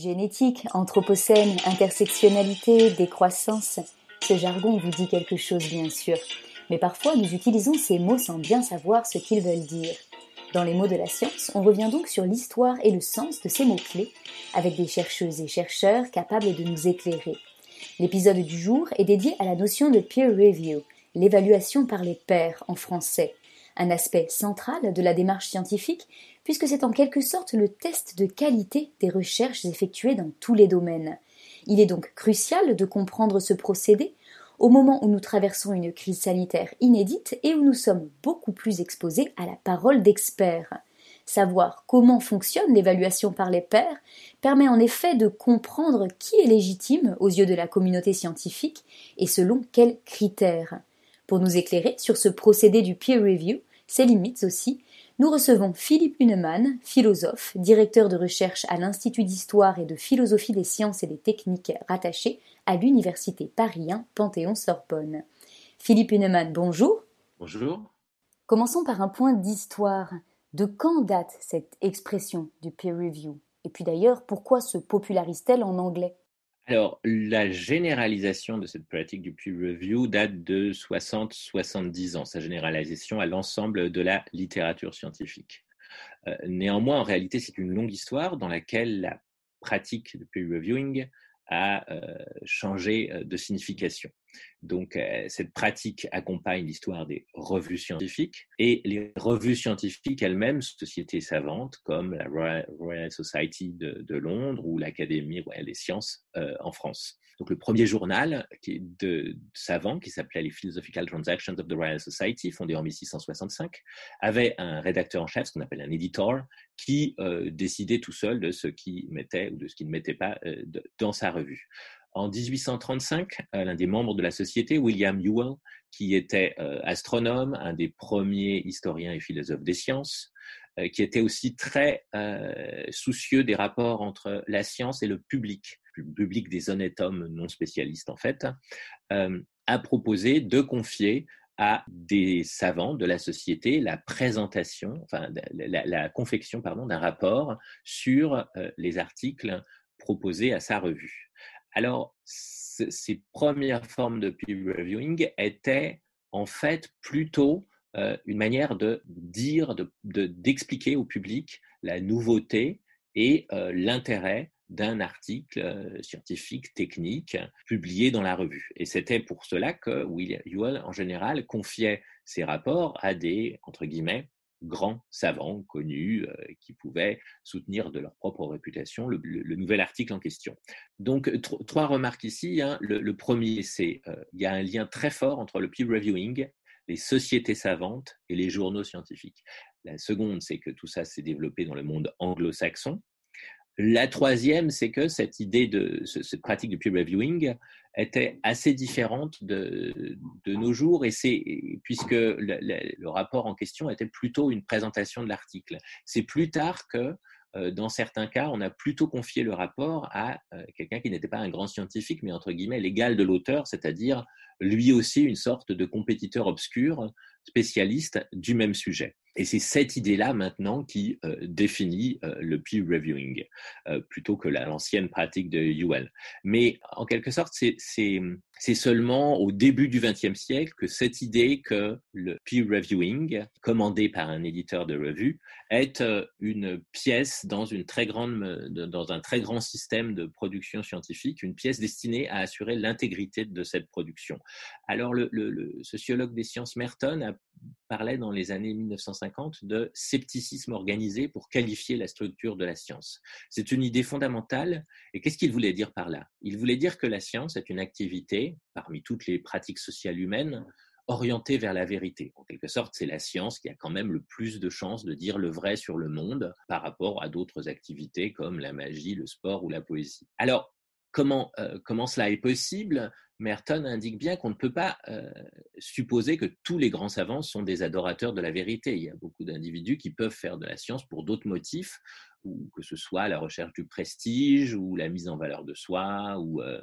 Génétique, anthropocène, intersectionnalité, décroissance, ce jargon vous dit quelque chose bien sûr, mais parfois nous utilisons ces mots sans bien savoir ce qu'ils veulent dire. Dans les mots de la science, on revient donc sur l'histoire et le sens de ces mots-clés, avec des chercheuses et chercheurs capables de nous éclairer. L'épisode du jour est dédié à la notion de peer review, l'évaluation par les pairs en français, un aspect central de la démarche scientifique, puisque c'est en quelque sorte le test de qualité des recherches effectuées dans tous les domaines. Il est donc crucial de comprendre ce procédé au moment où nous traversons une crise sanitaire inédite et où nous sommes beaucoup plus exposés à la parole d'experts. Savoir comment fonctionne l'évaluation par les pairs permet en effet de comprendre qui est légitime aux yeux de la communauté scientifique et selon quels critères. Pour nous éclairer sur ce procédé du peer review, ses limites aussi, nous recevons Philippe Huneman, philosophe, directeur de recherche à l'Institut d'histoire et de philosophie des sciences et des techniques rattaché à l'Université Paris Panthéon-Sorbonne. Philippe Huneman, bonjour. Bonjour. Commençons par un point d'histoire. De quand date cette expression du peer review? Et puis d'ailleurs, pourquoi se popularise-t-elle en anglais? Alors, la généralisation de cette pratique du peer review date de 60-70 ans, sa généralisation à l'ensemble de la littérature scientifique. Euh, néanmoins, en réalité, c'est une longue histoire dans laquelle la pratique de peer reviewing a euh, changé euh, de signification. Donc, euh, cette pratique accompagne l'histoire des revues scientifiques et les revues scientifiques elles-mêmes, sociétés savantes comme la Royal Society de, Londres ou l'Académie royale des sciences en France. Donc, le premier journal qui de, savant, qui s'appelait les Philosophical Transactions of the Royal Society, fondé en 1665, avait un rédacteur en chef, ce qu'on appelle un editor, qui décidait tout seul de ce qui mettait ou de ce qui ne mettait pas dans sa revue. En 1835, euh, l'un des membres de la société, William Ewell, qui était euh, astronome, un des premiers historiens et philosophes des sciences, euh, qui était aussi très soucieux des rapports entre la science et le public, le public des honnêtes hommes non spécialistes en fait, a proposé de confier à des savants de la société la présentation, enfin la, la confection pardon d'un rapport sur les articles proposés à sa revue. Alors, ces premières formes de peer reviewing étaient en fait plutôt euh, une manière de dire, d'expliquer au public la nouveauté et euh, l'intérêt d'un article euh, scientifique, technique, publié dans la revue. Et c'était pour cela que William Ewell, en général, confiait ses rapports à des, entre guillemets, grands savants connus euh, qui pouvaient soutenir de leur propre réputation le, nouvel article en question. Donc, trois remarques ici. Hein. Le, premier, c'est qu'il euh, y a un lien très fort entre le peer reviewing, les sociétés savantes et les journaux scientifiques. La seconde, c'est que tout ça s'est développé dans le monde anglo-saxon. La troisième, c'est que cette idée de cette pratique de peer reviewing était assez différente de, de nos jours, et c'est puisque le, le, rapport en question était plutôt une présentation de l'article. C'est plus tard que euh, dans certains cas, on a plutôt confié le rapport à euh, quelqu'un qui n'était pas un grand scientifique, mais entre guillemets l'égal de l'auteur, c'est-à-dire lui aussi une sorte de compétiteur obscur, spécialiste du même sujet. Et c'est cette idée-là maintenant qui euh, définit euh, le peer reviewing, euh, plutôt que l'ancienne pratique de UL. Mais en quelque sorte, c'est seulement au début du XXe siècle que cette idée que le peer reviewing, commandé par un éditeur de revue, est une pièce dans, un très grand système de production scientifique, une pièce destinée à assurer l'intégrité de cette production. Alors le, sociologue des sciences Merton parlait dans les années 1950 de scepticisme organisé pour qualifier la structure de la science. C'est une idée fondamentale. Et qu'est-ce qu'il voulait dire par là? Il voulait dire que la science est une activité, parmi toutes les pratiques sociales humaines, orientée vers la vérité. En quelque sorte, c'est la science qui a quand même le plus de chances de dire le vrai sur le monde par rapport à d'autres activités comme la magie, le sport ou la poésie. Alors, comment, euh, comment cela est possible? Merton indique bien qu'on ne peut pas euh, supposer que tous les grands savants sont des adorateurs de la vérité. Il y a beaucoup d'individus qui peuvent faire de la science pour d'autres motifs, ou que ce soit la recherche du prestige, ou la mise en valeur de soi, ou euh,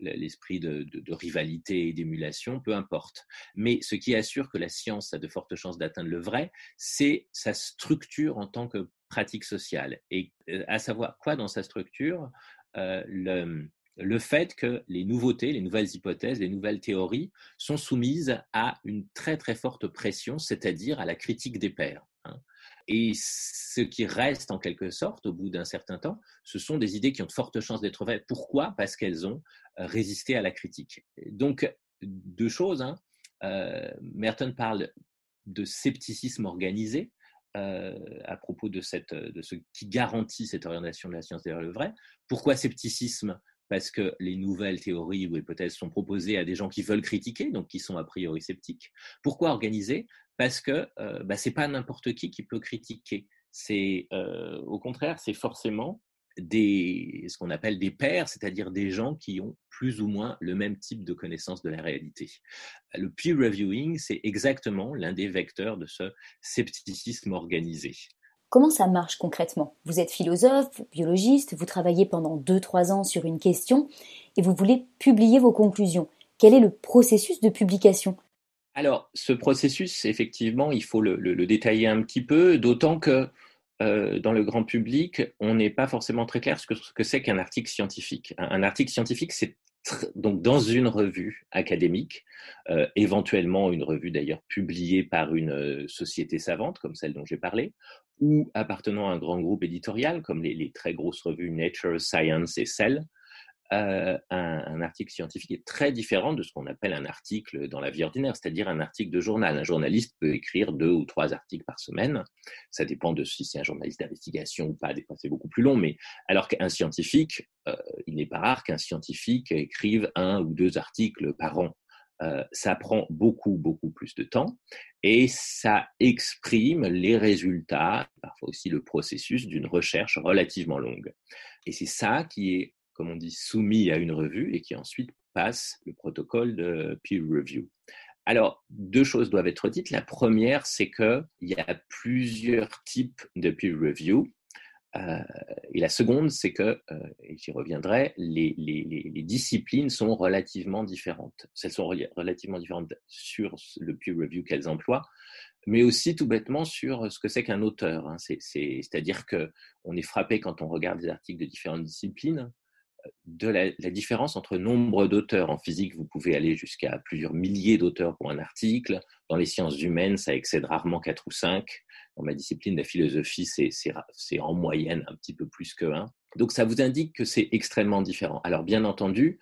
l'esprit de, rivalité et d'émulation, peu importe. Mais ce qui assure que la science a de fortes chances d'atteindre le vrai, c'est sa structure en tant que pratique sociale. Et euh, à savoir quoi dans sa structure le, le fait que les nouveautés, les nouvelles hypothèses, les nouvelles théories sont soumises à une très très forte pression, c'est-à-dire à la critique des pairs. Et ce qui reste en quelque sorte au bout d'un certain temps, ce sont des idées qui ont de fortes chances d'être vraies. Pourquoi? Parce qu'elles ont euh, résisté à la critique. Donc, deux choses. Hein. Euh, Merton parle de scepticisme organisé. Euh, à propos de, de ce qui garantit cette orientation de la science derrière le vrai. Pourquoi scepticisme? Parce que les nouvelles théories ou hypothèses sont proposées à des gens qui veulent critiquer, donc qui sont a priori sceptiques. Pourquoi organiser? Parce que euh, bah, ce n'est pas n'importe qui qui peut critiquer. C'est euh, au contraire, c'est forcément des, ce qu'on appelle des pairs, c'est-à-dire des gens qui ont plus ou moins le même type de connaissance de la réalité. Le peer reviewing, c'est exactement l'un des vecteurs de ce scepticisme organisé. Comment ça marche concrètement? Vous êtes philosophe, biologiste, vous travaillez pendant 2-3 ans sur une question et vous voulez publier vos conclusions. Quel est le processus de publication? Alors, ce processus, effectivement, il faut le, détailler un petit peu, d'autant que euh, dans le grand public, on n'est pas forcément très clair sur ce que c'est qu'un article scientifique. Un, article scientifique, c'est donc dans une revue académique, euh, éventuellement une revue d'ailleurs publiée par une euh, société savante comme celle dont j'ai parlé, ou appartenant à un grand groupe éditorial comme les, très grosses revues Nature, Science et Cell, euh, un, article scientifique est très différent de ce qu'on appelle un article dans la vie ordinaire, c'est-à-dire un article de journal. Un journaliste peut écrire deux ou trois articles par semaine. Ça dépend de si c'est un journaliste d'investigation ou pas. Des fois, c'est beaucoup plus long. Mais alors qu'un scientifique, euh, il n'est pas rare qu'un scientifique écrive un ou deux articles par an. Euh, ça prend beaucoup, beaucoup plus de temps et ça exprime les résultats, parfois aussi le processus d'une recherche relativement longue. Et c'est ça qui est, comme on dit, soumis à une revue et qui ensuite passe le protocole de peer review. Alors, deux choses doivent être dites. La première, c'est qu'il y a plusieurs types de peer review. Euh, et la seconde, c'est que, euh, et j'y reviendrai, les, disciplines sont relativement différentes. Elles sont relativement différentes sur le peer review qu'elles emploient, mais aussi tout bêtement sur ce que c'est qu'un auteur. Hein. C'est-à-dire qu'on est frappé quand on regarde des articles de différentes disciplines de la, différence entre nombre d'auteurs. En physique, vous pouvez aller jusqu'à plusieurs milliers d'auteurs pour un article. Dans les sciences humaines, ça excède rarement 4 ou 5. Dans ma discipline, la philosophie, c'est en moyenne un petit peu plus que 1. Donc ça vous indique que c'est extrêmement différent. Alors bien entendu,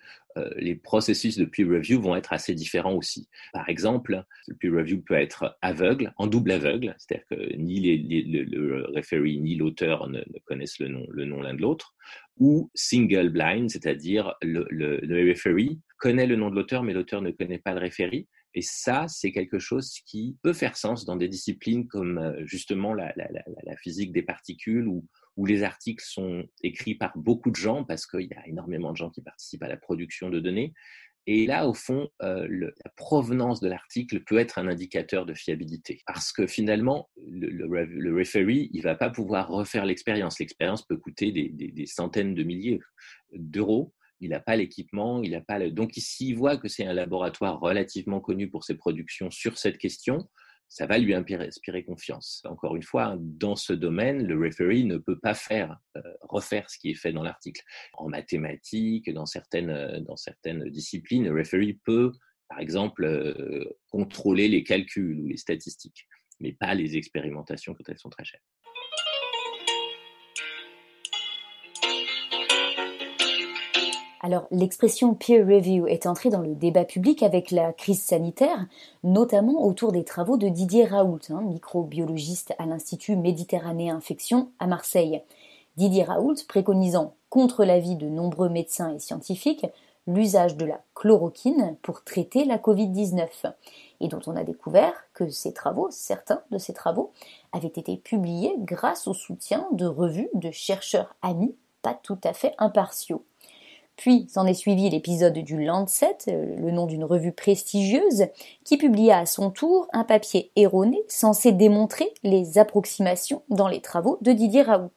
les processus de peer review vont être assez différents aussi. Par exemple, le peer review peut être aveugle, en double aveugle, c'est-à-dire que ni le, referee ni l'auteur ne, connaissent le nom le l'un de l'autre, ou single blind, c'est-à-dire le, le, referee connaît le nom de l'auteur mais l'auteur ne connaît pas le referee. Et ça, c'est quelque chose qui peut faire sens dans des disciplines comme euh, justement la, la physique des particules ou, où les articles sont écrits par beaucoup de gens parce qu'il y a énormément de gens qui participent à la production de données. Et là, au fond, euh, la provenance de l'article peut être un indicateur de fiabilité. Parce que finalement, le, le, referee, il va pas pouvoir refaire l'expérience. L'expérience peut coûter des, centaines de milliers d'euros. Il n'a pas l'équipement, il n'a pas le... Donc, s'il voit que c'est un laboratoire relativement connu pour ses productions sur cette question, ça va lui inspirer confiance. Encore une fois, dans ce domaine, le referee ne peut pas faire euh, refaire ce qui est fait dans l'article. En mathématiques, dans certaines, euh, disciplines, le referee peut, par exemple, euh, contrôler les calculs ou les statistiques, mais pas les expérimentations quand elles sont très chères. Alors, l'expression peer review est entrée dans le débat public avec la crise sanitaire, notamment autour des travaux de Didier Raoult, hein, microbiologiste à l'Institut Méditerranéen Infection à Marseille. Didier Raoult préconisant, contre l'avis de nombreux médecins et scientifiques, l'usage de la chloroquine pour traiter la Covid-19, et dont on a découvert que ces travaux, certains de ces travaux, avaient été publiés grâce au soutien de revues de chercheurs amis pas tout à fait impartiaux. Puis s'en est suivi l'épisode du Lancet, euh, le nom d'une revue prestigieuse, qui publia à son tour un papier erroné censé démontrer les approximations dans les travaux de Didier Raoult.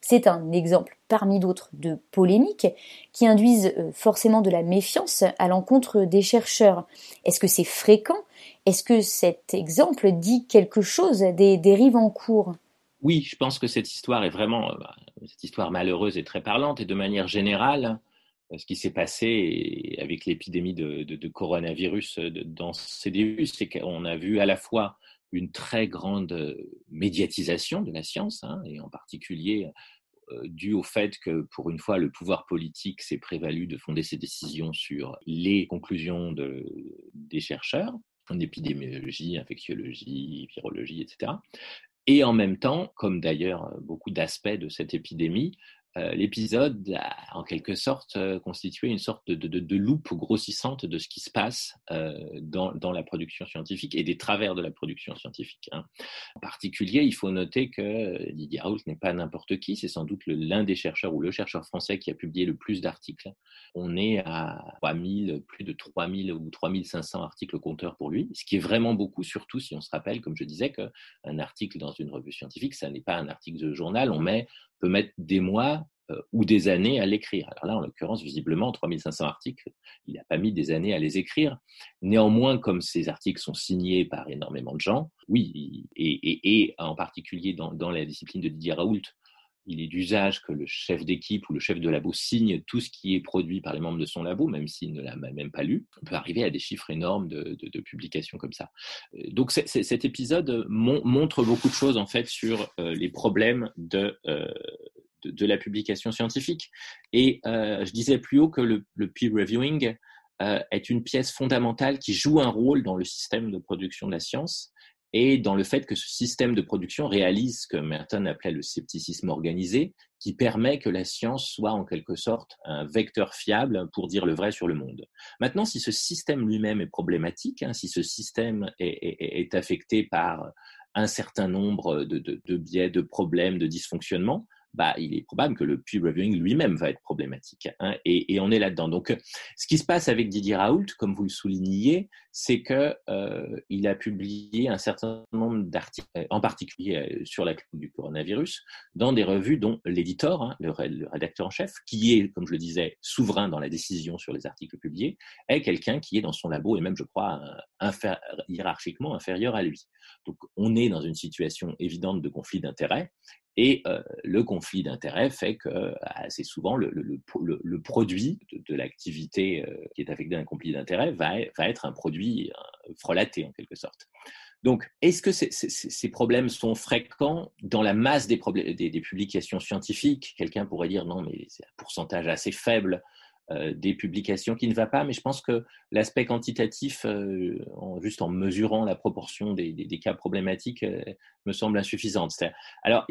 C'est un exemple parmi d'autres de polémiques qui induisent euh, forcément de la méfiance à l'encontre des chercheurs. Est-ce que c'est fréquent? Est-ce que cet exemple dit quelque chose des dérives en cours? Oui, je pense que cette histoire est vraiment euh, cette histoire malheureuse est très parlante et de manière générale, ce qui s'est passé avec l'épidémie de, coronavirus dans ces débuts, c'est qu'on a vu à la fois une très grande médiatisation de la science, hein, et en particulier dû au fait que, pour une fois, le pouvoir politique s'est prévalu de fonder ses décisions sur les conclusions des chercheurs en épidémiologie, infectiologie, virologie, etc. Et en même temps, comme d'ailleurs beaucoup d'aspects de cette épidémie, euh, l'épisode a en quelque sorte euh, constitué une sorte de, loupe grossissante de ce qui se passe euh, dans, la production scientifique et des travers de la production scientifique. Hein. En particulier, il faut noter que Didier Raoult n'est pas n'importe qui, c'est sans doute l'un des chercheurs ou le chercheur français qui a publié le plus d'articles. On est à 3000, plus de 3000 ou 3500 articles compteurs pour lui, ce qui est vraiment beaucoup, surtout si on se rappelle, comme je disais, qu'un article dans une revue scientifique, ça n'est pas un article de journal, on met peut mettre des mois euh, ou des années à l'écrire. Alors là, en l'occurrence, visiblement, 3500 articles, il n'a pas mis des années à les écrire. Néanmoins, comme ces articles sont signés par énormément de gens, oui, et, en particulier dans, la discipline de Didier Raoult, il est d'usage que le chef d'équipe ou le chef de labo signe tout ce qui est produit par les membres de son labo, même s'il ne l'a même pas lu. On peut arriver à des chiffres énormes de, publications comme ça. Euh, donc cet épisode montre beaucoup de choses en fait sur euh, les problèmes euh, de, la publication scientifique. Et je disais plus haut que le, peer reviewing est une pièce fondamentale qui joue un rôle dans le système de production de la science et dans le fait que ce système de production réalise ce que Merton appelait le scepticisme organisé, qui permet que la science soit en quelque sorte un vecteur fiable pour dire le vrai sur le monde. Maintenant, si ce système lui-même est problématique, hein, si ce système est, affecté par un certain nombre de, de biais, de problèmes, de dysfonctionnements, bah, il est probable que le peer reviewing lui-même va être problématique. Hein, et, on est là-dedans. Donc, ce qui se passe avec Didier Raoult, comme vous le souligniez, c'est que euh, a publié un certain nombre d'articles, en particulier euh, sur la crise du coronavirus, dans des revues dont l'éditeur, hein, le, rédacteur en chef, qui est, comme je le disais, souverain dans la décision sur les articles publiés, est quelqu'un qui est dans son labo et même, je crois, hiérarchiquement inférieur à lui. Donc, on est dans une situation évidente de conflit d'intérêts et euh, le conflit d'intérêts fait que assez souvent le, produit de, l'activité euh, qui est affecté d'un conflit d'intérêts va, être un produit euh, frelaté en quelque sorte. Donc, est-ce que ces problèmes sont fréquents dans la masse des, publications scientifiques? Quelqu'un pourrait dire non, mais c'est un pourcentage assez faible euh, des publications qui ne va pas, mais je pense que l'aspect quantitatif, euh, juste en mesurant la proportion des, cas problématiques, euh, me semble insuffisante. Alors,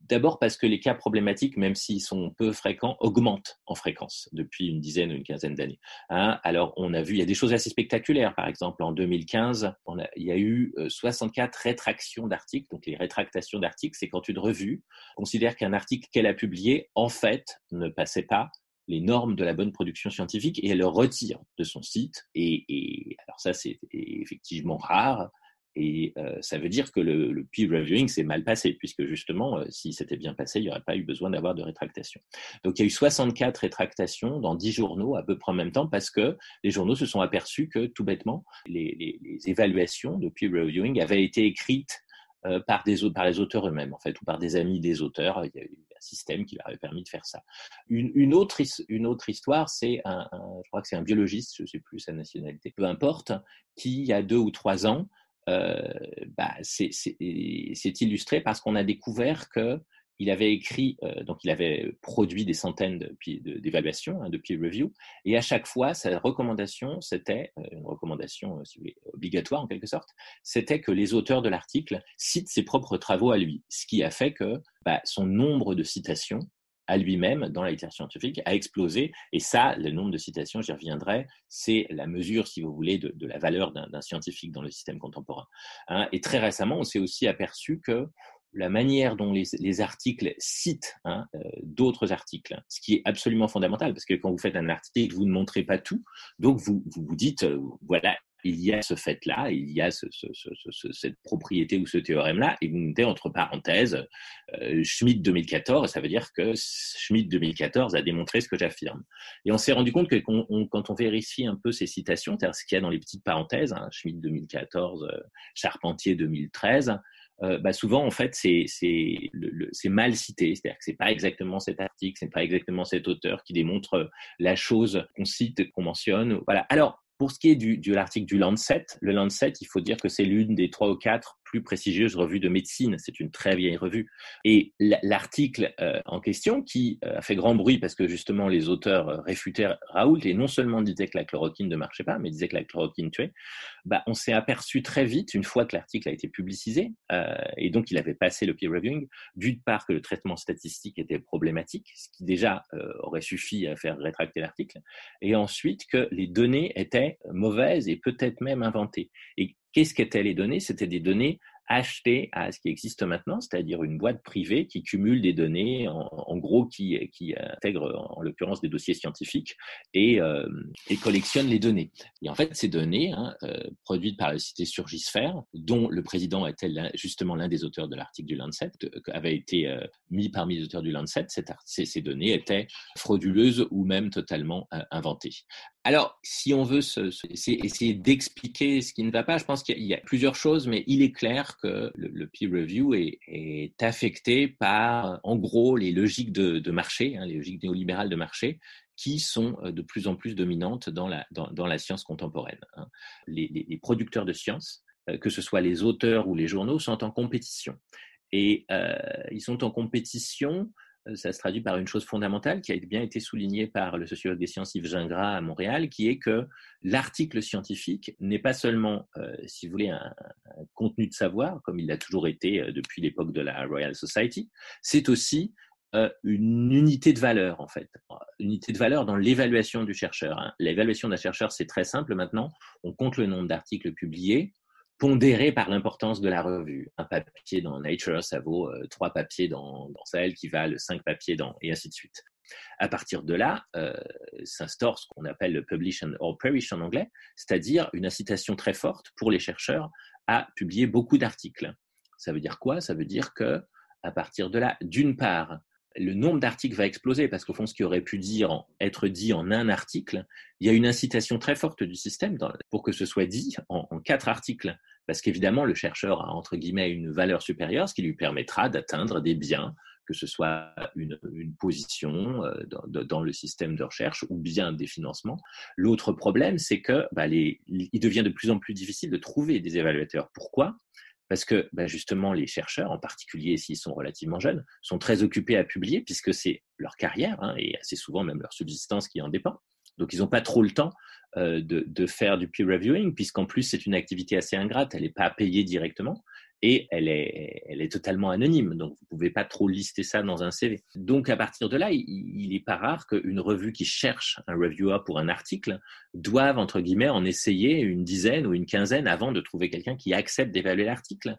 d'abord parce que les cas problématiques, même s'ils sont peu fréquents, augmentent en fréquence depuis une dizaine ou une quinzaine d'années. Hein. Alors, on a vu, il y a des choses assez spectaculaires. Par exemple, en 2015, il y a eu 64 rétractions d'articles. Donc, les rétractations d'articles, c'est quand une revue considère qu'un article qu'elle a publié, en fait, ne passait pas les normes de la bonne production scientifique et elle le retire de son site. Et, alors ça, c'est effectivement rare. Et euh, ça veut dire que le, peer reviewing s'est mal passé, puisque justement, euh, si c'était bien passé, il n'y aurait pas eu besoin d'avoir de rétractation. Donc il y a eu 64 rétractations dans 10 journaux à peu près en même temps, parce que les journaux se sont aperçus que, tout bêtement, les, évaluations de peer reviewing avaient été écrites euh, par, des, par les auteurs eux-mêmes, en fait, ou par des amis des auteurs. Il y a eu système qui leur avait permis de faire ça. Une, autre, une autre histoire, c'est un, je crois que c'est un biologiste, je ne sais plus sa nationalité, peu importe, qui, il y a deux ou trois ans, euh, bah, c'est illustré parce qu'on a découvert que il avait écrit, euh, donc il avait produit des centaines d'évaluations, de, hein, de, peer review, et à chaque fois, sa recommandation, c'était, euh, une recommandation euh, si vous voulez, obligatoire en quelque sorte, c'était que les auteurs de l'article citent ses propres travaux à lui, ce qui a fait que bah, son nombre de citations à lui-même dans la littérature scientifique a explosé. Et ça, le nombre de citations, j'y reviendrai, c'est la mesure, si vous voulez, de, la valeur d'un scientifique dans le système contemporain. Hein. et très récemment, on s'est aussi aperçu que la manière dont les, articles citent hein, euh, d'autres articles, ce qui est absolument fondamental, parce que quand vous faites un article, vous ne montrez pas tout, donc vous vous, dites, euh, voilà, il y a ce fait-là, il y a cette propriété ou ce théorème-là, et vous mettez entre parenthèses euh, Schmidt 2014, ça veut dire que Schmidt 2014 a démontré ce que j'affirme. Et on s'est rendu compte que quand on vérifie un peu ces citations, c'est-à-dire ce qu'il y a dans les petites parenthèses, hein, Schmidt 2014, Charpentier 2013, euh, bah souvent en fait c'est mal cité, c'est-à-dire que c'est pas exactement cet article, c'est pas exactement cet auteur qui démontre la chose qu'on cite, qu'on mentionne. Voilà. Alors pour ce qui est du, de l'article du Lancet, le Lancet, il faut dire que c'est l'une des trois ou quatre plus prestigieuse revue de médecine. C'est une très vieille revue. Et l'article euh, en question, qui euh, a fait grand bruit parce que justement les auteurs euh, réfutèrent Raoult et non seulement disaient que la chloroquine ne marchait pas, mais disaient que la chloroquine tuait, bah, on s'est aperçu très vite, une fois que l'article a été publicisé, et donc il avait passé le peer reviewing, d'une part que le traitement statistique était problématique, ce qui déjà aurait suffi à faire rétracter l'article, et ensuite que les données étaient mauvaises et peut-être même inventées. Et Qu'est-ce qu'étaient les données? C'était des données acheter à ce qui existe maintenant, c'est-à-dire une boîte privée qui cumule des données, en, gros qui, intègre en l'occurrence des dossiers scientifiques et, euh, et, collectionne les données. Et en fait, ces données, hein, euh, produites par la cité Surgisphère, dont le président était justement l'un des auteurs de l'article du Lancet, avait été euh, mis parmi les auteurs du Lancet, ces, données étaient frauduleuses ou même totalement inventées. Alors, si on veut essayer d'expliquer ce qui ne va pas, je pense qu'il y a plusieurs choses, mais il est clair que le, peer review est, affecté par, en gros, les logiques de, marché, hein, les logiques néolibérales de marché, qui sont euh, de plus en plus dominantes dans la, science contemporaine. Hein. Les, producteurs de science, euh, que ce soit les auteurs ou les journaux, sont en compétition. Et euh, ils sont en compétition ça se traduit par une chose fondamentale qui a bien été soulignée par le sociologue des sciences Yves Gingras à Montréal, qui est que l'article scientifique n'est pas seulement, euh, si vous voulez, un, contenu de savoir, comme il l'a toujours été euh, depuis l'époque de la Royal Society, c'est aussi une unité de valeur, en fait. Une unité de valeur dans l'évaluation du chercheur. Hein. L'évaluation d'un chercheur, c'est très simple maintenant. On compte le nombre d'articles publiés, pondéré par l'importance de la revue. Un papier dans Nature, ça vaut euh, trois papiers dans, dans Cell qui valent cinq papiers dans, et ainsi de suite. À partir de là, euh, s'instaure ce qu'on appelle le publish or perish en anglais, c'est-à-dire une incitation très forte pour les chercheurs à publier beaucoup d'articles. Ça veut dire quoi? Ça veut dire que à partir de là, d'une part, le nombre d'articles va exploser parce qu'au fond, ce qui aurait pu dire, être dit en un article, il y a une incitation très forte du système pour que ce soit dit en quatre articles parce qu'évidemment, le chercheur a, entre guillemets, une valeur supérieure, ce qui lui permettra d'atteindre des biens, que ce soit une, position euh, dans, le système de recherche ou bien des financements. L'autre problème, c'est que bah, il devient de plus en plus difficile de trouver des évaluateurs. Pourquoi? Parce que bah, justement les chercheurs, en particulier s'ils sont relativement jeunes, sont très occupés à publier puisque c'est leur carrière hein, et assez souvent même leur subsistance qui en dépend. Donc ils n'ont pas trop le temps euh, de, faire du peer reviewing, puisqu'en plus c'est une activité assez ingrate, elle n'est pas payée directement et elle est, elle est totalement anonyme, donc vous pouvez pas trop lister ça dans un CV. Donc à partir de là, il, il est pas rare qu'une revue qui cherche un reviewer pour un article doive entre guillemets en essayer une dizaine ou une quinzaine avant de trouver quelqu'un qui accepte d'évaluer l'article.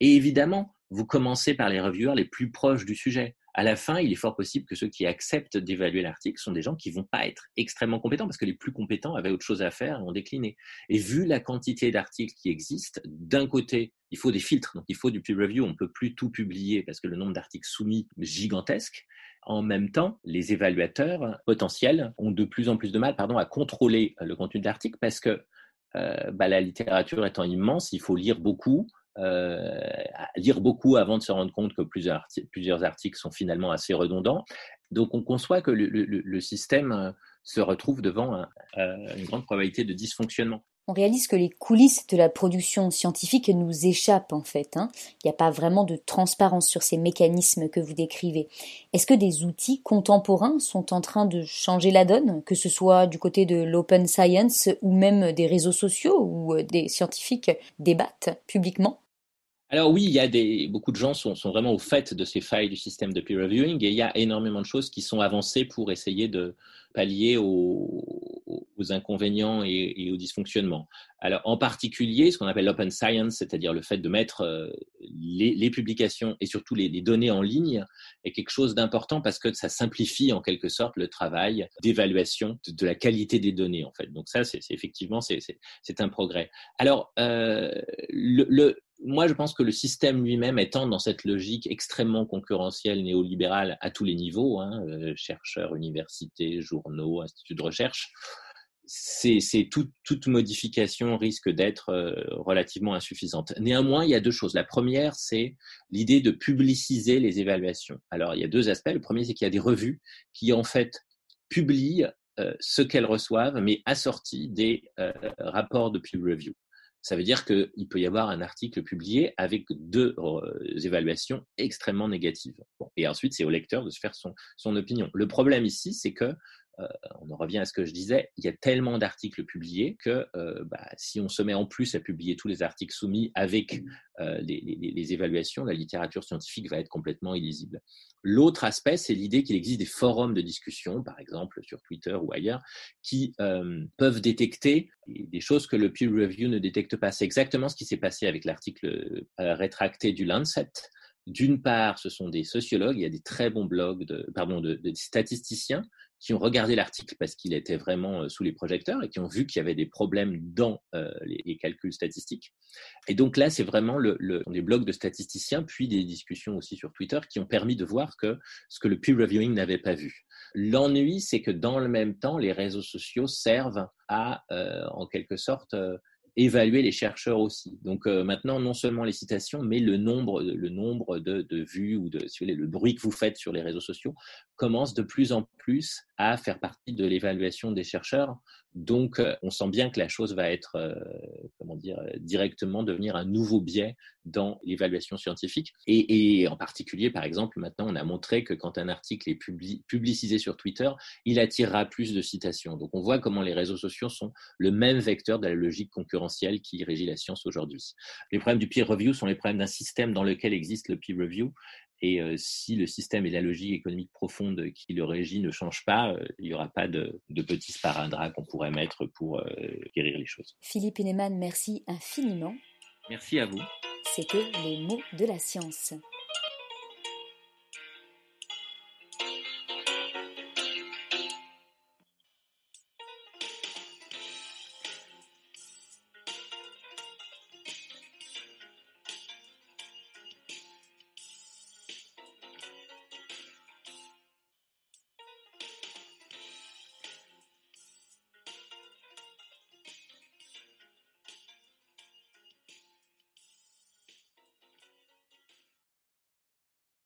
Et évidemment, vous commencez par les reviewers les plus proches du sujet à la fin, il est fort possible que ceux qui acceptent d'évaluer l'article sont des gens qui vont pas être extrêmement compétents parce que les plus compétents avaient autre chose à faire et ont décliné. Et vu la quantité d'articles qui existent, d'un côté, il faut des filtres, donc il faut du peer review, on peut plus tout publier parce que le nombre d'articles soumis est gigantesque. En même temps, les évaluateurs potentiels ont de plus en plus de mal pardon, à contrôler le contenu de l'article parce que euh, bah, la littérature étant immense, il faut lire beaucoup, euh, lire beaucoup avant de se rendre compte que plusieurs, articles sont finalement assez redondants. Donc on conçoit que le, système euh, se retrouve devant euh, une grande probabilité de dysfonctionnement on réalise que les coulisses de la production scientifique nous échappent en fait. Hein. Il n'y a pas vraiment de transparence sur ces mécanismes que vous décrivez. Est-ce que des outils contemporains sont en train de changer la donne, que ce soit du côté de l'open science ou même des réseaux sociaux où des scientifiques débattent publiquement? Alors oui, il y a des, beaucoup de gens sont, sont, vraiment au fait de ces failles du système de peer reviewing et il y a énormément de choses qui sont avancées pour essayer de pallier aux, inconvénients et, aux dysfonctionnements. Alors en particulier, ce qu'on appelle l'open science, c'est-à-dire le fait de mettre euh, les, publications et surtout les, les, données en ligne, est quelque chose d'important parce que ça simplifie en quelque sorte le travail d'évaluation de, de, la qualité des données en fait. Donc ça, c'est effectivement c'est un progrès. Alors euh, le, le moi, je pense que le système lui-même étant dans cette logique extrêmement concurrentielle néolibérale à tous les niveaux, hein, euh, chercheurs, universités, journaux, instituts de recherche, c'est toute modification risque d'être euh, relativement insuffisante. Néanmoins, il y a deux choses. La première, c'est l'idée de publiciser les évaluations. Alors, il y a deux aspects. Le premier, c'est qu'il y a des revues qui, en fait, publient euh, ce qu'elles reçoivent, mais assorties des rapports de peer review. Ça veut dire qu'il peut y avoir un article publié avec deux évaluations extrêmement négatives. et ensuite, c'est au lecteur de se faire son, son opinion. Le problème ici, c'est que euh, on en revient à ce que je disais, il y a tellement d'articles publiés que euh, bah, si on se met en plus à publier tous les articles soumis avec euh, les, évaluations, la littérature scientifique va être complètement illisible. L'autre aspect, c'est l'idée qu'il existe des forums de discussion, par exemple sur Twitter ou ailleurs, qui peuvent détecter des choses que le peer review ne détecte pas. C'est exactement ce qui s'est passé avec l'article rétracté du Lancet. D'une part, ce sont des sociologues, il y a des très bons blogs, de, pardon, de statisticiens qui ont regardé l'article parce qu'il était vraiment euh, sous les projecteurs et qui ont vu qu'il y avait des problèmes dans euh, les, calculs statistiques. Et donc là, c'est vraiment des blogs de statisticiens, puis des discussions aussi sur Twitter qui ont permis de voir que ce que le peer reviewing n'avait pas vu. L'ennui, c'est que dans le même temps, les réseaux sociaux servent à, euh, en quelque sorte, évaluer les chercheurs aussi. Donc euh, maintenant, non seulement les citations, mais le nombre, de, vues ou de, le bruit que vous faites sur les réseaux sociaux commence de plus en plus à faire partie de l'évaluation des chercheurs. Donc, euh, on sent bien que la chose va être, euh, comment dire, directement devenir un nouveau biais dans l'évaluation scientifique. Et, en particulier, par exemple, maintenant, on a montré que quand un article est publicisé sur Twitter, il attirera plus de citations. Donc, on voit comment les réseaux sociaux sont le même vecteur de la logique concurrentielle qui régit la science aujourd'hui. Les problèmes du peer review sont les problèmes d'un système dans lequel existe le peer review et euh, si le système et la logique économique profonde qui le régit ne changent pas, euh, il n'y aura pas de, petits sparadraps qu'on pourrait mettre pour euh, guérir les choses. Philippe Henneman, merci infiniment. Merci à vous. C'était les mots de la science.